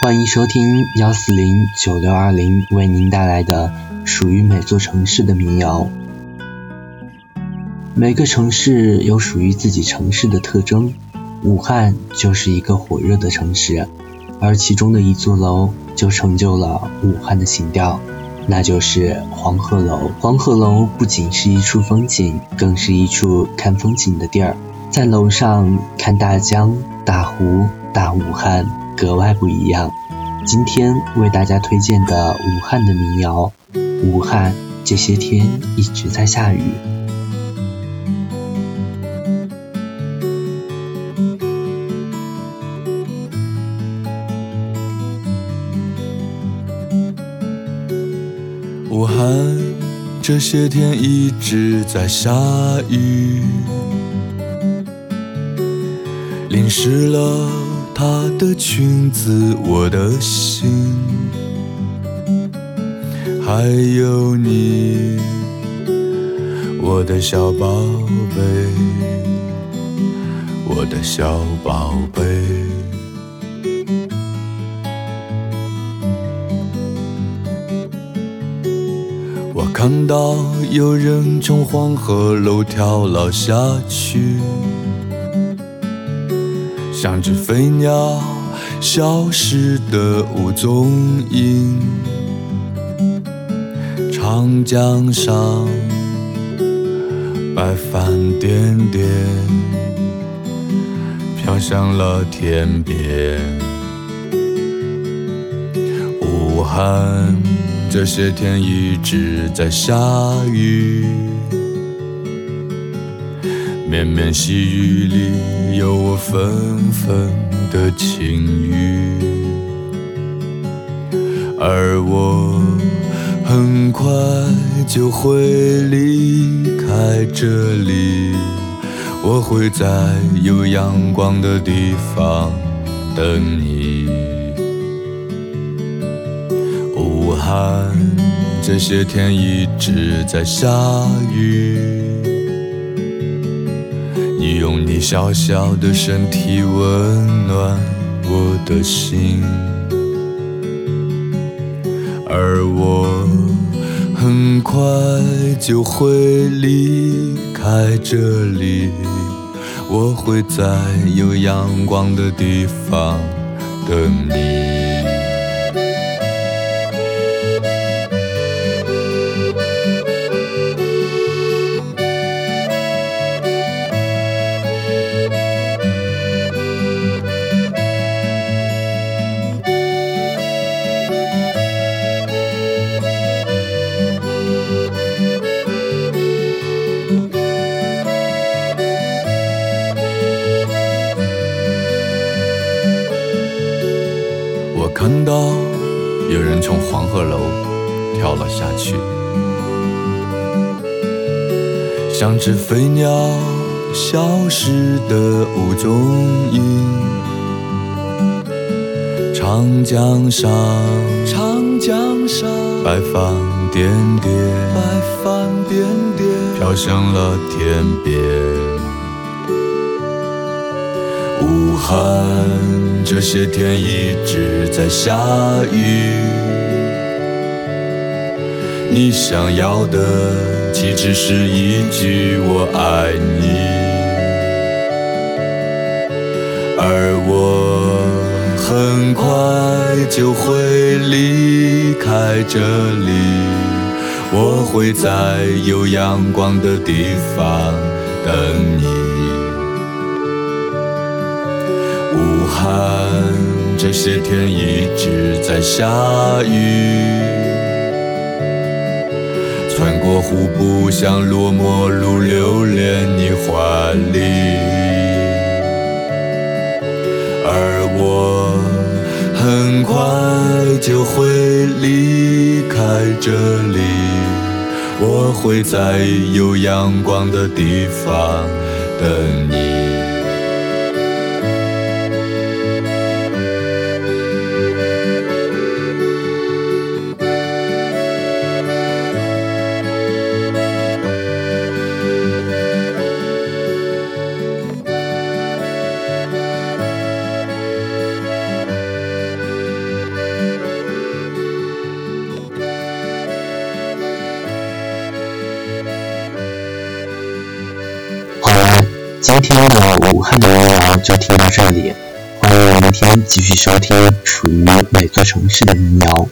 欢迎收听幺四零九六二零为您带来的属于每座城市的民谣。每个城市有属于自己城市的特征，武汉就是一个火热的城市，而其中的一座楼就成就了武汉的情调，那就是黄鹤楼。黄鹤楼不仅是一处风景，更是一处看风景的地儿。在楼上看大江、大湖、大武汉，格外不一样。今天为大家推荐的武汉的民谣，武汉这些天一直在下雨。武汉这些天一直在下雨。淋湿了她的裙子，我的心，还有你，我的小宝贝，我的小宝贝。我看到有人从黄鹤楼跳了下去。像只飞鸟消失的无踪影，长江上白帆点点飘向了天边。武汉这些天一直在下雨。绵绵细雨里有我纷纷的情语，而我很快就会离开这里，我会在有阳光的地方等你。武汉这些天一直在下雨。你用你小小的身体温暖我的心，而我很快就会离开这里，我会在有阳光的地方等你。看到有人从黄鹤楼跳了下去，像只飞鸟消失的无踪影。长江上，长江上，白帆点点，白帆点点，飘向了天边。武汉这些天一直在下雨，你想要的岂止是一句我爱你？而我很快就会离开这里，我会在有阳光的地方等你。武汉这些天一直在下雨，穿过湖不想落寞路，留恋你怀里。而我很快就会离开这里，我会在有阳光的地方等你。今天的武汉的民谣就听到这里，欢迎明天继续收听属于每座城市的民谣。